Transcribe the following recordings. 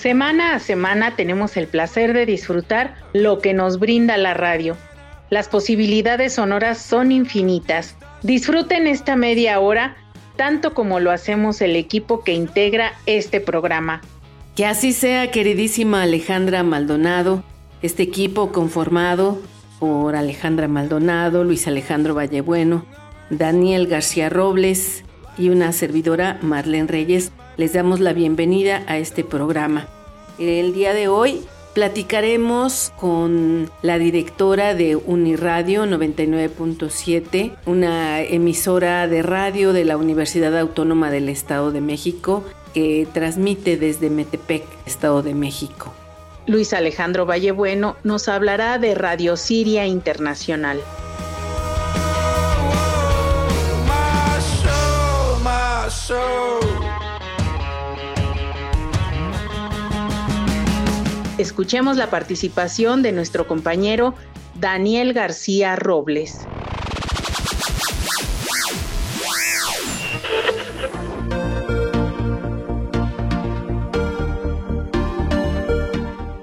Semana a semana tenemos el placer de disfrutar lo que nos brinda la radio. Las posibilidades sonoras son infinitas. Disfruten esta media hora tanto como lo hacemos el equipo que integra este programa. Que así sea, queridísima Alejandra Maldonado, este equipo conformado por Alejandra Maldonado, Luis Alejandro Vallebueno, Daniel García Robles y una servidora Marlene Reyes, les damos la bienvenida a este programa. El día de hoy Platicaremos con la directora de Uniradio 99.7, una emisora de radio de la Universidad Autónoma del Estado de México que transmite desde Metepec, Estado de México. Luis Alejandro Vallebueno nos hablará de Radio Siria Internacional. Escuchemos la participación de nuestro compañero Daniel García Robles.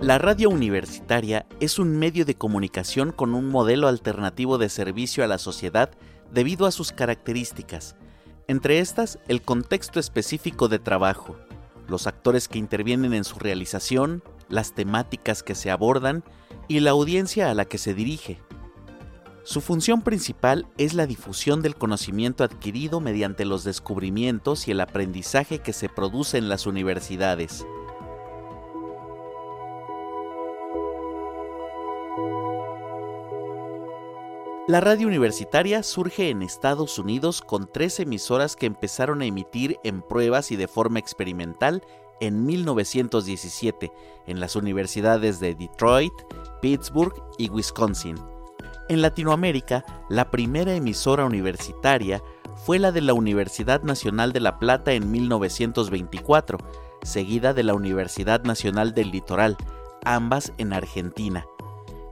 La radio universitaria es un medio de comunicación con un modelo alternativo de servicio a la sociedad debido a sus características, entre estas el contexto específico de trabajo, los actores que intervienen en su realización, las temáticas que se abordan y la audiencia a la que se dirige. Su función principal es la difusión del conocimiento adquirido mediante los descubrimientos y el aprendizaje que se produce en las universidades. La radio universitaria surge en Estados Unidos con tres emisoras que empezaron a emitir en pruebas y de forma experimental en 1917 en las universidades de Detroit, Pittsburgh y Wisconsin. En Latinoamérica, la primera emisora universitaria fue la de la Universidad Nacional de La Plata en 1924, seguida de la Universidad Nacional del Litoral, ambas en Argentina.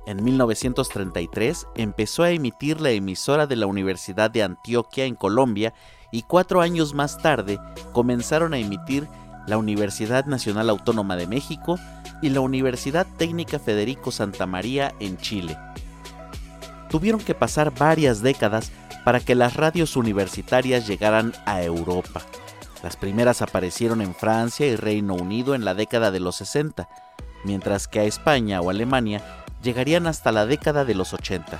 En 1933 empezó a emitir la emisora de la Universidad de Antioquia en Colombia y cuatro años más tarde comenzaron a emitir la Universidad Nacional Autónoma de México y la Universidad Técnica Federico Santa María en Chile. Tuvieron que pasar varias décadas para que las radios universitarias llegaran a Europa. Las primeras aparecieron en Francia y Reino Unido en la década de los 60, mientras que a España o Alemania llegarían hasta la década de los 80.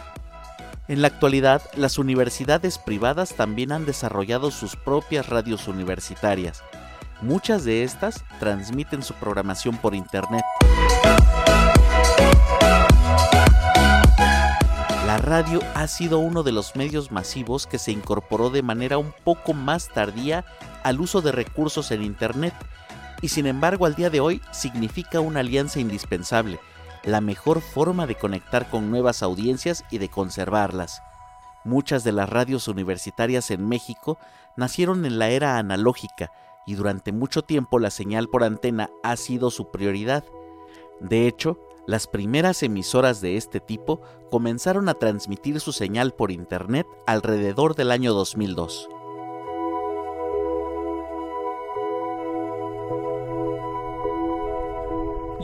En la actualidad, las universidades privadas también han desarrollado sus propias radios universitarias, Muchas de estas transmiten su programación por Internet. La radio ha sido uno de los medios masivos que se incorporó de manera un poco más tardía al uso de recursos en Internet y sin embargo al día de hoy significa una alianza indispensable, la mejor forma de conectar con nuevas audiencias y de conservarlas. Muchas de las radios universitarias en México nacieron en la era analógica, y durante mucho tiempo la señal por antena ha sido su prioridad. De hecho, las primeras emisoras de este tipo comenzaron a transmitir su señal por Internet alrededor del año 2002.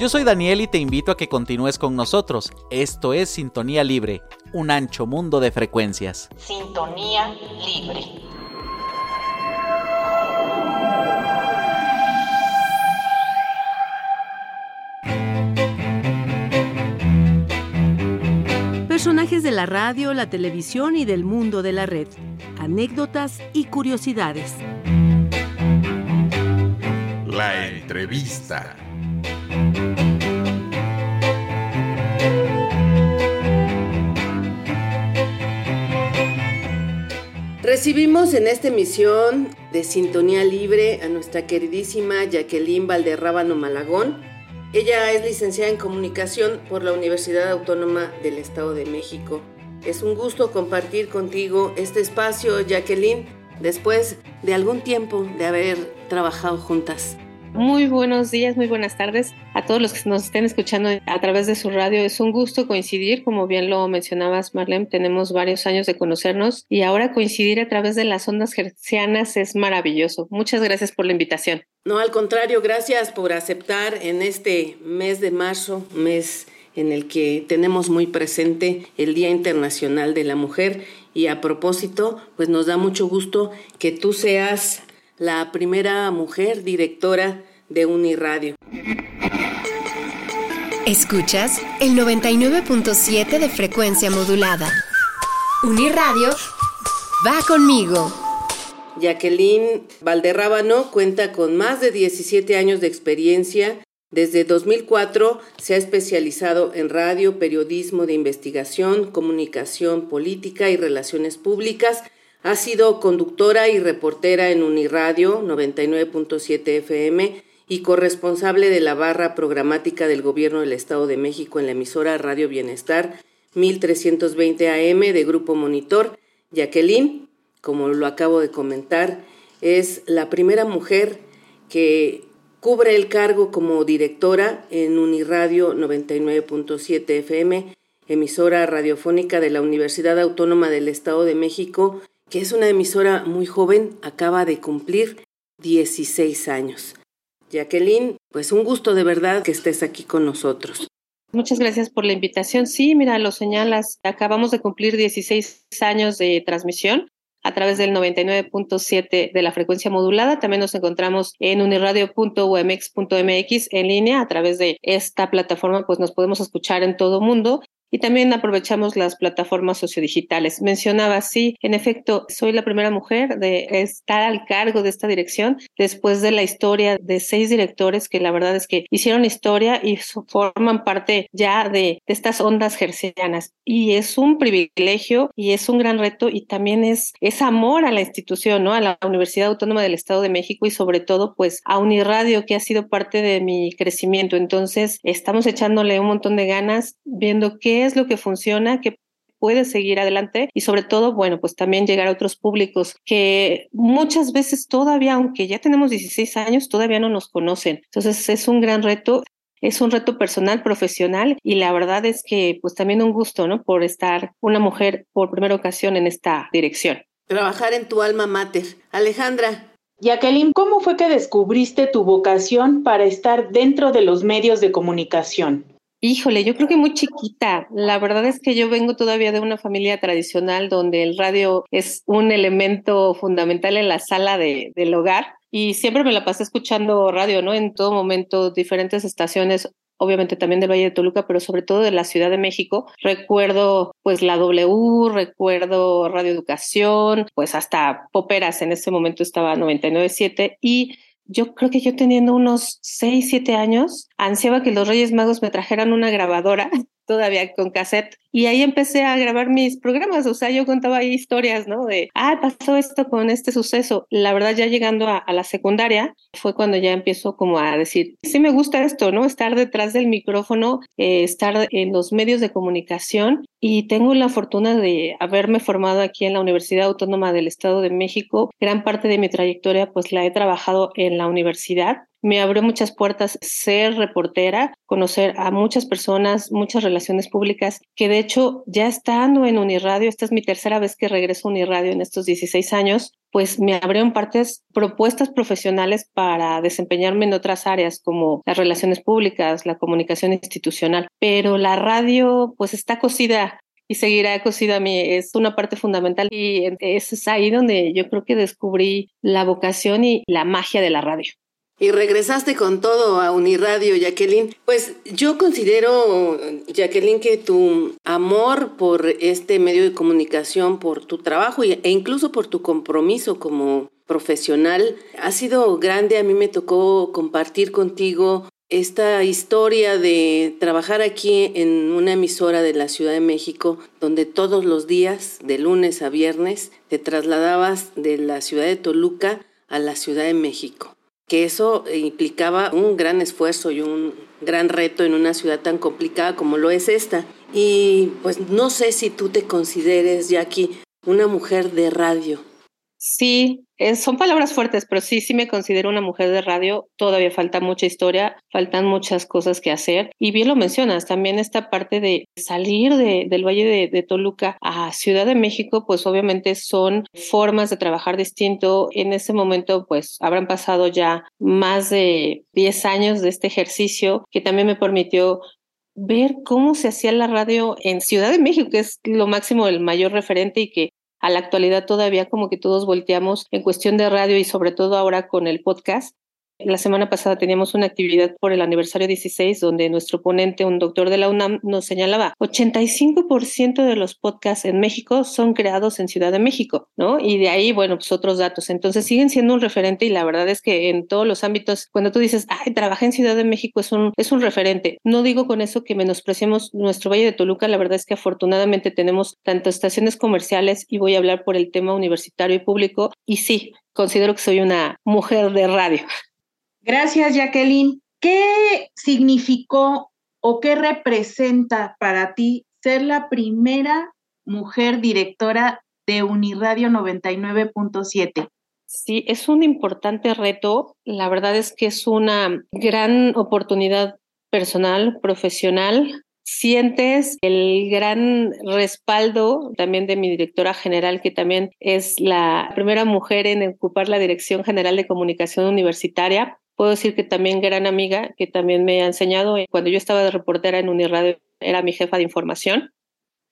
Yo soy Daniel y te invito a que continúes con nosotros. Esto es Sintonía Libre, un ancho mundo de frecuencias. Sintonía Libre. Personajes de la radio, la televisión y del mundo de la red. Anécdotas y curiosidades. La entrevista. Recibimos en esta emisión de Sintonía Libre a nuestra queridísima Jacqueline Valderrábano Malagón. Ella es licenciada en comunicación por la Universidad Autónoma del Estado de México. Es un gusto compartir contigo este espacio, Jacqueline, después de algún tiempo de haber trabajado juntas. Muy buenos días, muy buenas tardes a todos los que nos estén escuchando a través de su radio. Es un gusto coincidir, como bien lo mencionabas, Marlene, tenemos varios años de conocernos y ahora coincidir a través de las ondas gercianas es maravilloso. Muchas gracias por la invitación. No, al contrario, gracias por aceptar en este mes de marzo, mes en el que tenemos muy presente el Día Internacional de la Mujer y a propósito, pues nos da mucho gusto que tú seas la primera mujer directora de Uniradio. Escuchas el 99.7 de frecuencia modulada. Uniradio va conmigo. Jacqueline Valderrábano cuenta con más de 17 años de experiencia. Desde 2004 se ha especializado en radio, periodismo de investigación, comunicación política y relaciones públicas ha sido conductora y reportera en Uniradio 99.7 FM y corresponsable de la barra programática del Gobierno del Estado de México en la emisora Radio Bienestar 1320 AM de Grupo Monitor. Jacqueline, como lo acabo de comentar, es la primera mujer que cubre el cargo como directora en Uniradio 99.7 FM, emisora radiofónica de la Universidad Autónoma del Estado de México que es una emisora muy joven, acaba de cumplir 16 años. Jacqueline, pues un gusto de verdad que estés aquí con nosotros. Muchas gracias por la invitación. Sí, mira, lo señalas, acabamos de cumplir 16 años de transmisión a través del 99.7 de la frecuencia modulada. También nos encontramos en uniradio.umx.mx en línea. A través de esta plataforma, pues nos podemos escuchar en todo mundo y también aprovechamos las plataformas sociodigitales. Mencionaba, sí, en efecto, soy la primera mujer de estar al cargo de esta dirección después de la historia de seis directores que la verdad es que hicieron historia y forman parte ya de, estas ondas gercianas. Y es un privilegio y es un gran reto y también es, es amor a la institución, ¿no? A la Universidad Autónoma del Estado de México y sobre todo pues a Uniradio que ha sido parte de mi crecimiento. Entonces estamos echándole un montón de ganas viendo qué es lo que funciona, qué puede seguir adelante y sobre todo, bueno, pues también llegar a otros públicos que muchas veces todavía, aunque ya tenemos 16 años, todavía no nos conocen. Entonces es un gran reto. Es un reto personal, profesional y la verdad es que pues también un gusto, ¿no? Por estar una mujer por primera ocasión en esta dirección. Trabajar en tu alma mater. Alejandra, Jacqueline, ¿cómo fue que descubriste tu vocación para estar dentro de los medios de comunicación? Híjole, yo creo que muy chiquita. La verdad es que yo vengo todavía de una familia tradicional donde el radio es un elemento fundamental en la sala de, del hogar y siempre me la pasé escuchando radio, ¿no? En todo momento, diferentes estaciones, obviamente también del Valle de Toluca, pero sobre todo de la Ciudad de México. Recuerdo pues la W, recuerdo Radio Educación, pues hasta Poperas en ese momento estaba 99.7 y yo creo que yo teniendo unos 6, 7 años, ansiaba que los Reyes Magos me trajeran una grabadora, todavía con cassette, y ahí empecé a grabar mis programas, o sea, yo contaba ahí historias, ¿no? De, ah, pasó esto con este suceso. La verdad, ya llegando a, la secundaria, fue cuando ya empiezo como a decir, sí me gusta esto, ¿no? Estar detrás del micrófono, eh, estar en los medios de comunicación y tengo la fortuna de haberme formado aquí en la Universidad Autónoma del Estado de México. Gran parte de mi trayectoria pues la he trabajado en la universidad me abrió muchas puertas ser reportera, conocer a muchas personas, muchas relaciones públicas, que de hecho ya estando en Uniradio, esta es mi tercera vez que regreso a Uniradio en estos 16 años, pues me abrieron partes, propuestas profesionales para desempeñarme en otras áreas como las relaciones públicas, la comunicación institucional, pero la radio pues está cosida y seguirá cosida a mí. Es una parte fundamental y es ahí donde yo creo que descubrí la vocación y la magia de la radio y regresaste con todo a Uniradio, Jacqueline. Pues yo considero, Jacqueline, que tu amor por este medio de comunicación, por tu trabajo e incluso por tu compromiso como profesional ha sido grande. A mí me tocó compartir contigo esta historia de trabajar aquí en una emisora de la Ciudad de México, donde todos los días, de lunes a viernes, te trasladabas de la ciudad de Toluca a la Ciudad de México, que eso implicaba un gran esfuerzo y un gran reto en una ciudad tan complicada como lo es esta. Y pues no sé si tú te consideres, Jackie, una mujer de radio. Sí, son palabras fuertes, pero sí, sí me considero una mujer de radio. Todavía falta mucha historia, faltan muchas cosas que hacer. Y bien lo mencionas, también esta parte de salir del Valle de, Toluca a Ciudad de México, pues obviamente son formas de trabajar distinto. En ese momento, pues habrán pasado ya más de 10 años de este ejercicio que también me permitió ver cómo se hacía la radio en Ciudad de México, que es lo máximo, el mayor referente y que a la actualidad todavía como que todos volteamos en cuestión de radio y sobre todo ahora con el podcast, la semana pasada teníamos una actividad por el aniversario 16 donde nuestro ponente, un doctor de la UNAM, nos señalaba 85% de los podcasts en México son creados en Ciudad de México, ¿no? Y de ahí, bueno, pues otros datos. Entonces siguen siendo un referente y la verdad es que en todos los ámbitos, cuando tú dices, ay, trabajé en Ciudad de México, es un, es un referente. No digo con eso que menospreciemos nuestro Valle de Toluca, la verdad es que afortunadamente tenemos tanto estaciones comerciales y voy a hablar por el tema universitario y público y sí, considero que soy una mujer de radio. Gracias, Jacqueline. ¿Qué significó o qué representa para ti ser la primera mujer directora de Uniradio 99.7? Sí, es un importante reto. La verdad es que es una gran oportunidad personal, profesional. Sientes el gran respaldo también de mi directora general, que también es la primera mujer en ocupar la Dirección General de Comunicación Universitaria. Puedo decir que también gran amiga, que también me ha enseñado, eh, cuando yo estaba de reportera en Uniradio, era mi jefa de información,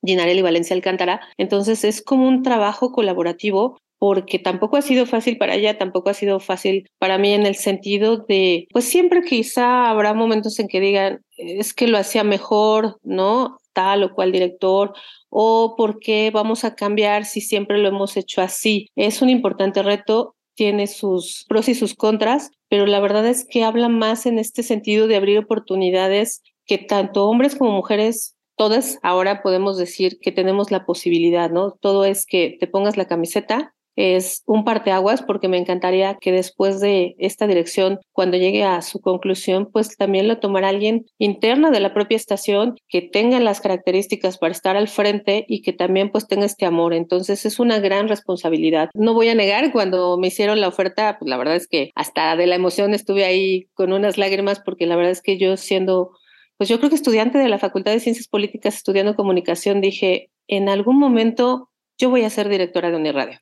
Ginarelli Valencia Alcántara. Entonces es como un trabajo colaborativo porque tampoco ha sido fácil para ella, tampoco ha sido fácil para mí en el sentido de, pues siempre quizá habrá momentos en que digan, es que lo hacía mejor, ¿no? Tal o cual director, o por qué vamos a cambiar si siempre lo hemos hecho así. Es un importante reto tiene sus pros y sus contras, pero la verdad es que habla más en este sentido de abrir oportunidades que tanto hombres como mujeres, todas ahora podemos decir que tenemos la posibilidad, ¿no? Todo es que te pongas la camiseta, es un parteaguas porque me encantaría que después de esta dirección, cuando llegue a su conclusión, pues también lo tomara alguien interno de la propia estación que tenga las características para estar al frente y que también pues tenga este amor. Entonces es una gran responsabilidad. No voy a negar, cuando me hicieron la oferta, pues la verdad es que hasta de la emoción estuve ahí con unas lágrimas porque la verdad es que yo siendo pues yo creo que estudiante de la Facultad de Ciencias Políticas estudiando comunicación, dije, en algún momento yo voy a ser directora de Uniradio.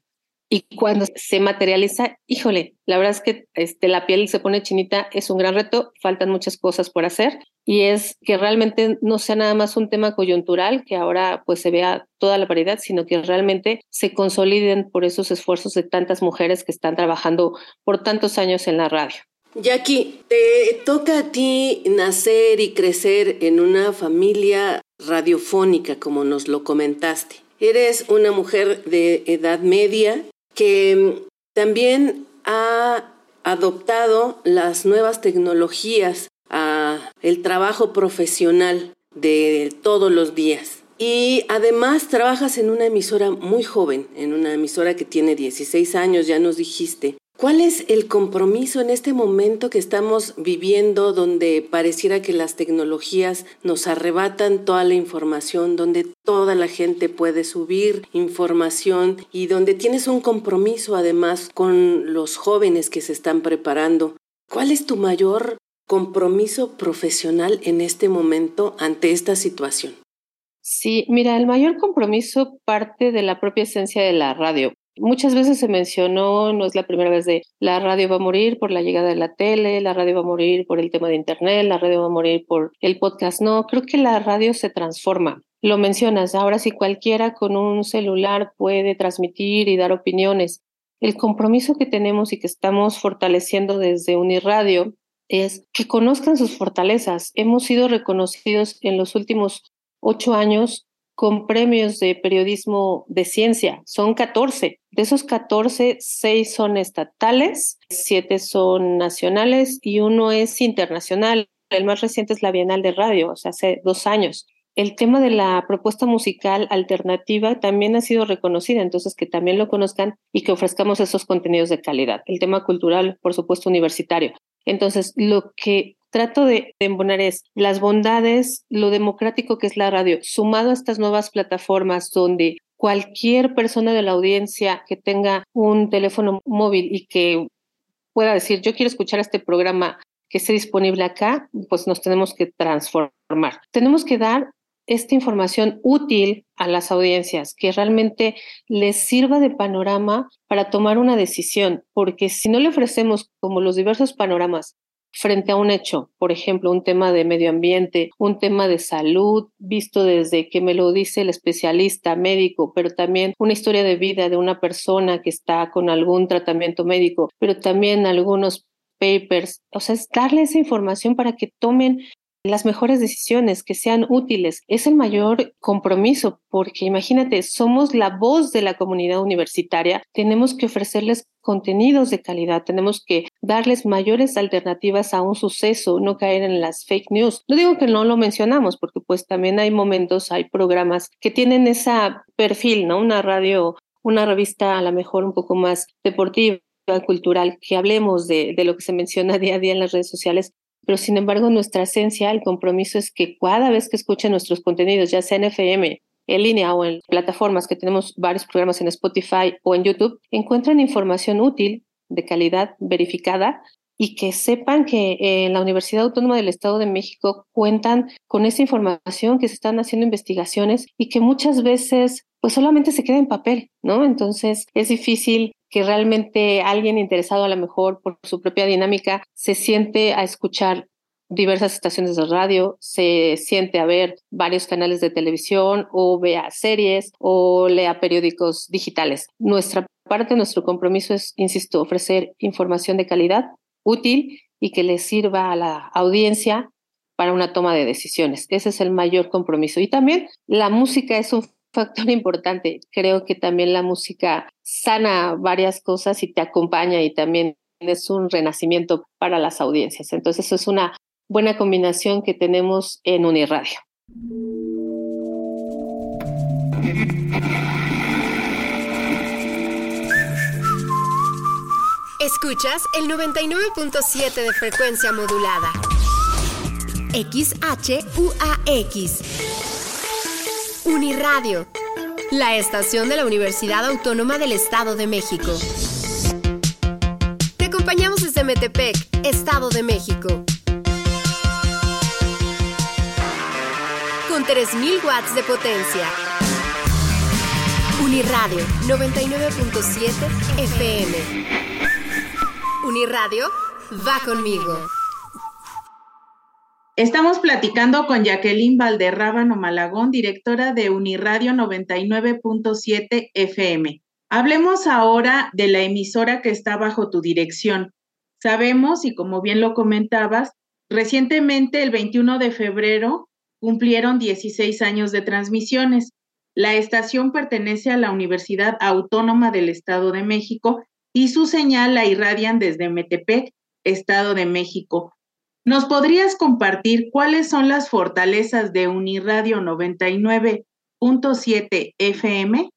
Y cuando se materializa, híjole, la verdad es que este, la piel se pone chinita, es un gran reto, faltan muchas cosas por hacer y es que realmente no sea nada más un tema coyuntural, que ahora pues se vea toda la variedad, sino que realmente se consoliden por esos esfuerzos de tantas mujeres que están trabajando por tantos años en la radio. Jackie, te toca a ti nacer y crecer en una familia radiofónica, como nos lo comentaste. Eres una mujer de edad media que mm, también ha adoptado las nuevas tecnologías a el trabajo profesional de todos los días. Y además trabajas en una emisora muy joven, en una emisora que tiene 16 años, ya nos dijiste. ¿Cuál es el compromiso en este momento que estamos viviendo donde pareciera que las tecnologías nos arrebatan toda la información, donde toda la gente puede subir información y donde tienes un compromiso además con los jóvenes que se están preparando? ¿Cuál es tu mayor compromiso profesional en este momento ante esta situación? Sí, mira, el mayor compromiso parte de la propia esencia de la radio. Muchas veces se mencionó, no es la primera vez de la radio va a morir por la llegada de la tele, la radio va a morir por el tema de internet, la radio va a morir por el podcast. No, creo que la radio se transforma. Lo mencionas, ahora si cualquiera con un celular puede transmitir y dar opiniones. El compromiso que tenemos y que estamos fortaleciendo desde Uniradio es que conozcan sus fortalezas. Hemos sido reconocidos en los últimos ocho años con premios de periodismo de ciencia. Son 14. De esos 14, 6 son estatales, 7 son nacionales y uno es internacional. El más reciente es la Bienal de Radio, o sea, hace dos años. el tema de la propuesta musical alternativa también ha sido reconocida, entonces que también lo conozcan y que ofrezcamos esos contenidos de calidad. El tema cultural, por supuesto, universitario. Entonces, lo que trato de, embonar es las bondades, lo democrático que es la radio, sumado a estas nuevas plataformas donde cualquier persona de la audiencia que tenga un teléfono móvil y que pueda decir, yo quiero escuchar este programa que esté disponible acá, pues nos tenemos que transformar. Tenemos que dar esta información útil a las audiencias, que realmente les sirva de panorama para tomar una decisión, porque si no le ofrecemos como los diversos panoramas frente a un hecho, por ejemplo, un tema de medio ambiente, un tema de salud, visto desde que me lo dice el especialista médico, pero también una historia de vida de una persona que está con algún tratamiento médico, pero también algunos papers, o sea, es darle esa información para que tomen las mejores decisiones, que sean útiles. Es el mayor compromiso, porque imagínate, somos la voz de la comunidad universitaria, tenemos que ofrecerles contenidos de calidad, tenemos que darles mayores alternativas a un suceso, no caer en las fake news. No digo que no lo mencionamos, porque pues también hay momentos, hay programas que tienen ese perfil, ¿no? Una radio, una revista a lo mejor un poco más deportiva cultural, que hablemos de, de, lo que se menciona día a día en las redes sociales, pero sin embargo nuestra esencia, el compromiso es que cada vez que escuchen nuestros contenidos, ya sea en FM, en línea o en plataformas que tenemos varios programas en Spotify o en YouTube, encuentren información útil, de calidad, verificada y que sepan que en la Universidad Autónoma del Estado de México cuentan con esa información, que se están haciendo investigaciones y que muchas veces pues solamente se queda en papel, ¿no? Entonces es difícil que realmente alguien interesado a lo mejor por su propia dinámica se siente a escuchar diversas estaciones de radio, se siente a ver varios canales de televisión o vea series o lea periódicos digitales. Nuestra parte, nuestro compromiso es, insisto, ofrecer información de calidad, útil y que le sirva a la audiencia para una toma de decisiones. Ese es el mayor compromiso. Y también la música es un factor importante. Creo que también la música sana varias cosas y te acompaña y también es un renacimiento para las audiencias. Entonces, es una buena combinación que tenemos en Uniradio. Escuchas el 99.7 de frecuencia modulada. XHUAX. Uniradio, la estación de la Universidad Autónoma del Estado de México. Te acompañamos desde Metepec, Estado de México. Con 3.000 watts de potencia. Uniradio 99.7 FM. Uniradio va conmigo. Estamos platicando con Jacqueline Valderrábano Malagón, directora de Uniradio 99.7 FM. Hablemos ahora de la emisora que está bajo tu dirección. Sabemos, y como bien lo comentabas, recientemente, el 21 de febrero, cumplieron 16 años de transmisiones. La estación pertenece a la Universidad Autónoma del Estado de México y su señal la irradian desde Metepec, Estado de México. ¿Nos podrías compartir cuáles son las fortalezas de Uniradio 99.7 FM?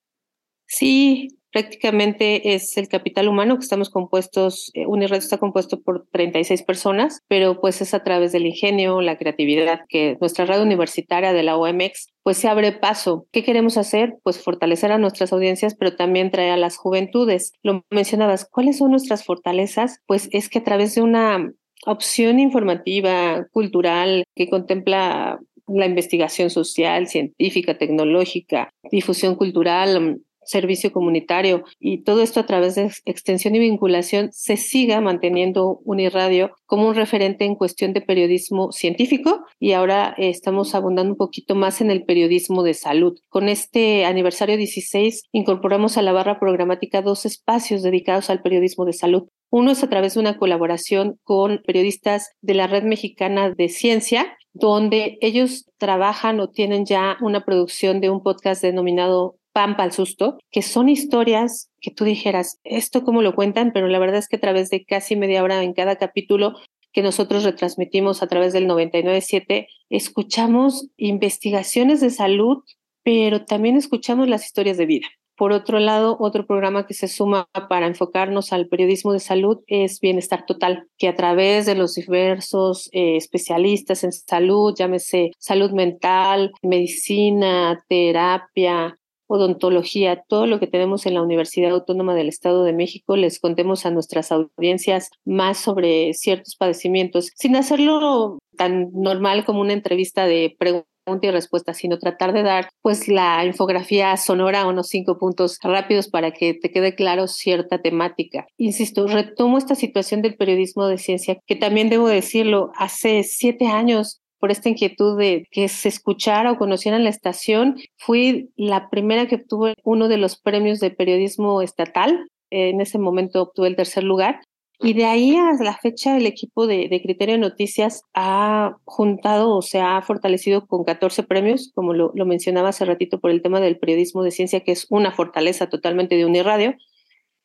Sí, prácticamente es el capital humano que estamos compuestos, eh, Uniradio está compuesto por 36 personas, pero pues es a través del ingenio, la creatividad que nuestra radio universitaria de la OMX pues se abre paso. ¿Qué queremos hacer? Pues fortalecer a nuestras audiencias, pero también traer a las juventudes. Lo mencionabas, ¿cuáles son nuestras fortalezas? Pues es que a través de una opción informativa, cultural, que contempla la investigación social, científica, tecnológica, difusión cultural, servicio comunitario y todo esto a través de extensión y vinculación se siga manteniendo Uniradio como un referente en cuestión de periodismo científico y ahora estamos abundando un poquito más en el periodismo de salud. Con este aniversario 16 incorporamos a la barra programática dos espacios dedicados al periodismo de salud. Uno es a través de una colaboración con periodistas de la Red Mexicana de Ciencia, donde ellos trabajan o tienen ya una producción de un podcast denominado Pampa al susto, que son historias que tú dijeras, esto cómo lo cuentan, pero la verdad es que a través de casi media hora en cada capítulo que nosotros retransmitimos a través del 997, escuchamos investigaciones de salud, pero también escuchamos las historias de vida. Por otro lado, otro programa que se suma para enfocarnos al periodismo de salud es Bienestar Total, que a través de los diversos eh, especialistas en salud, llámese salud mental, medicina, terapia, odontología, todo lo que tenemos en la Universidad Autónoma del Estado de México, les contemos a nuestras audiencias más sobre ciertos padecimientos, sin hacerlo tan normal como una entrevista de preguntas y respuesta, sino tratar de dar pues la infografía sonora, unos cinco puntos rápidos para que te quede claro cierta temática. Insisto, retomo esta situación del periodismo de ciencia, que también debo decirlo, hace siete años por esta inquietud de que se escuchara o conocieran la estación, fui la primera que obtuvo uno de los premios de periodismo estatal. En ese momento obtuve el tercer lugar y de ahí a la fecha el equipo de, Criterio Noticias ha juntado o se ha fortalecido con 14 premios, como lo, lo, mencionaba hace ratito por el tema del periodismo de ciencia, que es una fortaleza totalmente de Uniradio,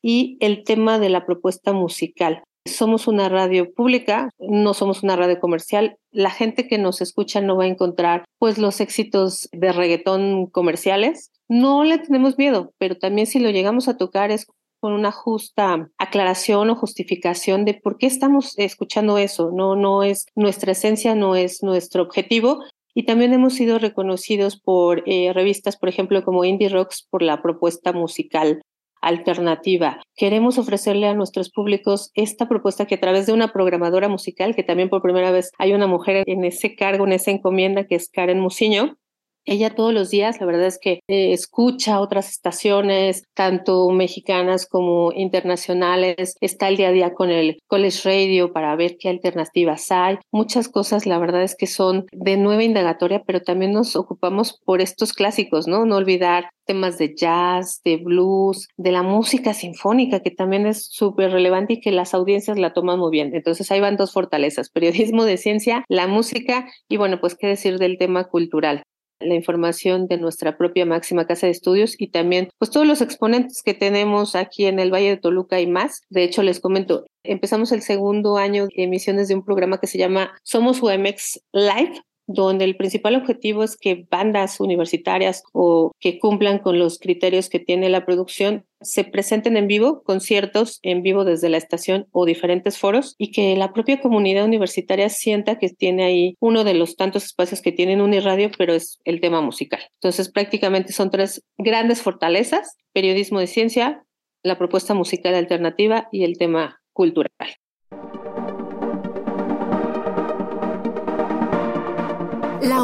y el tema de la propuesta musical. Somos una radio pública, no somos una radio comercial. La gente que nos escucha no va a encontrar pues los éxitos de reggaetón comerciales. No le tenemos miedo, pero también si lo llegamos a tocar es con una justa aclaración o justificación de por qué estamos escuchando eso. No, no es nuestra esencia, no es nuestro objetivo. Y también hemos sido reconocidos por eh, revistas, por ejemplo, como Indie Rocks, por la propuesta musical alternativa. Queremos ofrecerle a nuestros públicos esta propuesta que a través de una programadora musical, que también por primera vez hay una mujer en ese cargo, en esa encomienda, que es Karen Musiño, ella todos los días, la verdad es que eh, escucha otras estaciones, tanto mexicanas como internacionales, está el día a día con el College Radio para ver qué alternativas hay. Muchas cosas, la verdad es que son de nueva indagatoria, pero también nos ocupamos por estos clásicos, ¿no? No olvidar temas de jazz, de blues, de la música sinfónica, que también es súper relevante y que las audiencias la toman muy bien. Entonces ahí van dos fortalezas, periodismo de ciencia, la música y bueno, pues qué decir del tema cultural la información de nuestra propia máxima casa de estudios y también pues todos los exponentes que tenemos aquí en el Valle de Toluca y más. De hecho, les comento, empezamos el segundo año de emisiones de un programa que se llama Somos UMX Live, donde el principal objetivo es que bandas universitarias o que cumplan con los criterios que tiene la producción se presenten en vivo, conciertos en vivo desde la estación o diferentes foros y que la propia comunidad universitaria sienta que tiene ahí uno de los tantos espacios que tienen Uniradio, pero es el tema musical. Entonces prácticamente son tres grandes fortalezas, periodismo de ciencia, la propuesta musical alternativa y el tema cultural.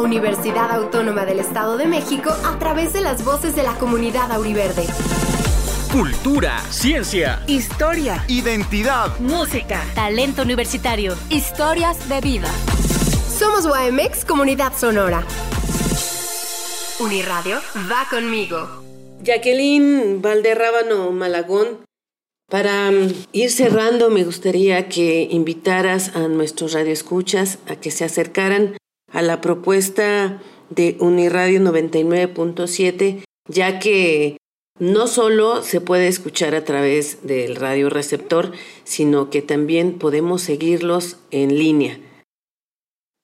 Universidad Autónoma del Estado de México a través de las voces de la comunidad auriverde. Cultura, ciencia, historia, identidad, música, talento universitario, historias de vida. Somos YMX Comunidad Sonora. Uniradio va conmigo. Jacqueline Valderrábano Malagón, para mm, ir cerrando, me gustaría que invitaras a nuestros radioescuchas a que se acercaran a la propuesta de Uniradio 99.7, ya que no solo se puede escuchar a través del radio receptor, sino que también podemos seguirlos en línea.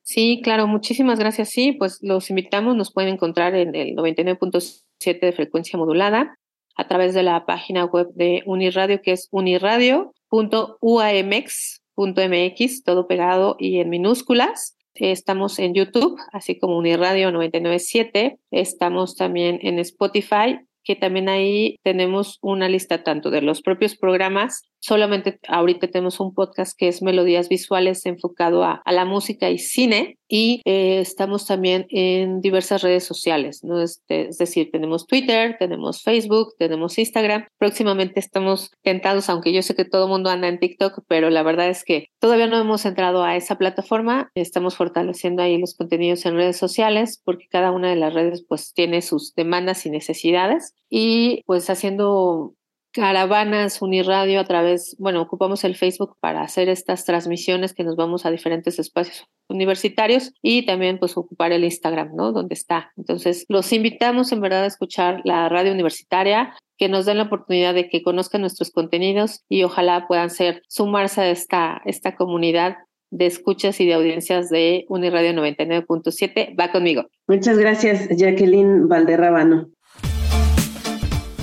Sí, claro, muchísimas gracias. Sí, pues los invitamos, nos pueden encontrar en el 99.7 de frecuencia modulada a través de la página web de Uniradio, que es uniradio.uamx.mx, todo pegado y en minúsculas. Estamos en YouTube, así como Uniradio 997. Estamos también en Spotify, que también ahí tenemos una lista tanto de los propios programas Solamente ahorita tenemos un podcast que es Melodías Visuales enfocado a, la música y cine y eh, estamos también en diversas redes sociales, ¿no? Este, es decir, tenemos Twitter, tenemos Facebook, tenemos Instagram. Próximamente estamos tentados, aunque yo sé que todo el mundo anda en TikTok, pero la verdad es que todavía no hemos entrado a esa plataforma. Estamos fortaleciendo ahí los contenidos en redes sociales porque cada una de las redes pues tiene sus demandas y necesidades y pues haciendo Caravanas Uniradio a través, bueno, ocupamos el Facebook para hacer estas transmisiones que nos vamos a diferentes espacios universitarios y también pues ocupar el Instagram, ¿no? Donde está. Entonces, los invitamos en verdad a escuchar la radio universitaria, que nos den la oportunidad de que conozcan nuestros contenidos y ojalá puedan ser, sumarse a esta, esta comunidad de escuchas y de audiencias de Uniradio 99.7. Va conmigo. Muchas gracias, Jacqueline Valderrabano.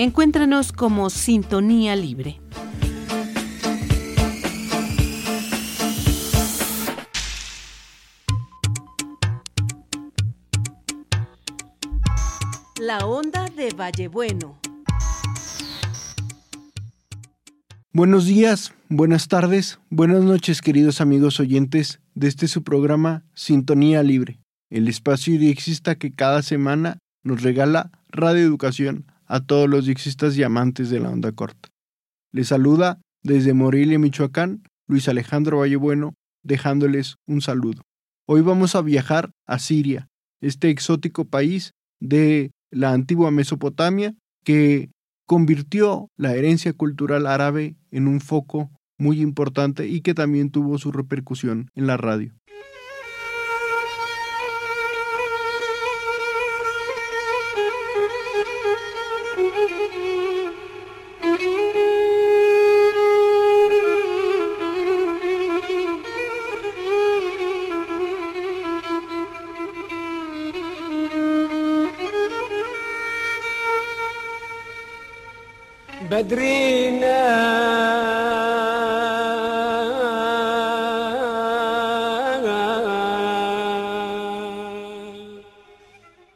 Encuéntranos como Sintonía Libre. La onda de Vallebueno. Buenos días, buenas tardes, buenas noches queridos amigos oyentes de este su programa Sintonía Libre, el espacio diexista que cada semana nos regala Radio Educación a todos los diexistas y amantes de la onda corta. Les saluda desde Morelia, Michoacán, Luis Alejandro Vallebueno, dejándoles un saludo. Hoy vamos a viajar a Siria, este exótico país de la antigua Mesopotamia que convirtió la herencia cultural árabe en un foco muy importante y que también tuvo su repercusión en la radio.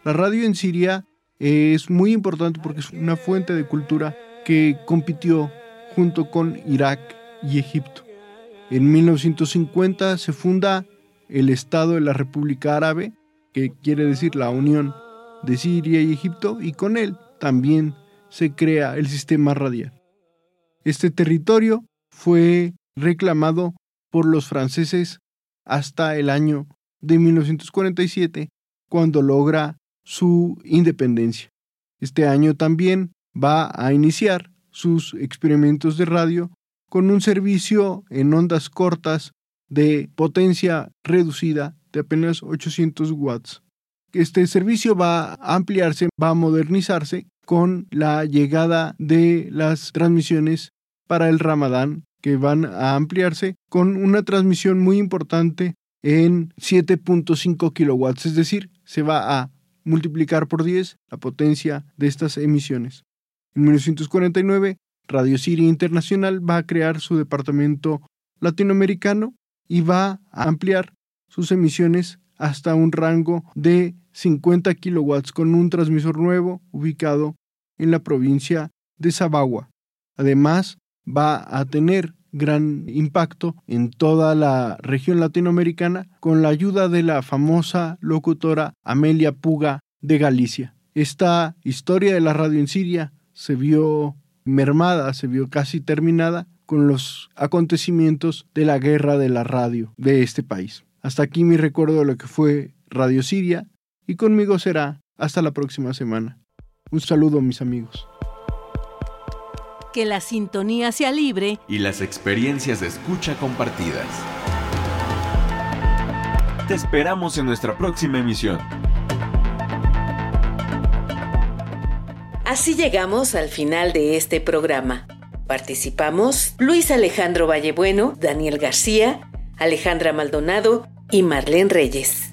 La radio en Siria es muy importante porque es una fuente de cultura que compitió junto con Irak y Egipto. En 1950 se funda el Estado de la República Árabe, que quiere decir la unión de Siria y Egipto, y con él también se crea el sistema radial. Este territorio fue reclamado por los franceses hasta el año de 1947, cuando logra su independencia. Este año también va a iniciar sus experimentos de radio con un servicio en ondas cortas de potencia reducida de apenas 800 watts. Este servicio va a ampliarse, va a modernizarse con la llegada de las transmisiones para el Ramadán que van a ampliarse con una transmisión muy importante en 7.5 kilowatts, es decir, se va a multiplicar por 10 la potencia de estas emisiones. En 1949, Radio Siria Internacional va a crear su departamento latinoamericano y va a ampliar sus emisiones hasta un rango de 50 kilowatts con un transmisor nuevo ubicado en la provincia de Sabagua. Además, va a tener gran impacto en toda la región latinoamericana con la ayuda de la famosa locutora Amelia Puga de Galicia. Esta historia de la radio en Siria se vio mermada, se vio casi terminada con los acontecimientos de la guerra de la radio de este país. Hasta aquí mi recuerdo de lo que fue Radio Siria y conmigo será hasta la próxima semana. Un saludo mis amigos que la sintonía sea libre y las experiencias de escucha compartidas. Te esperamos en nuestra próxima emisión. Así llegamos al final de este programa. Participamos Luis Alejandro Vallebueno, Daniel García, Alejandra Maldonado y Marlene Reyes.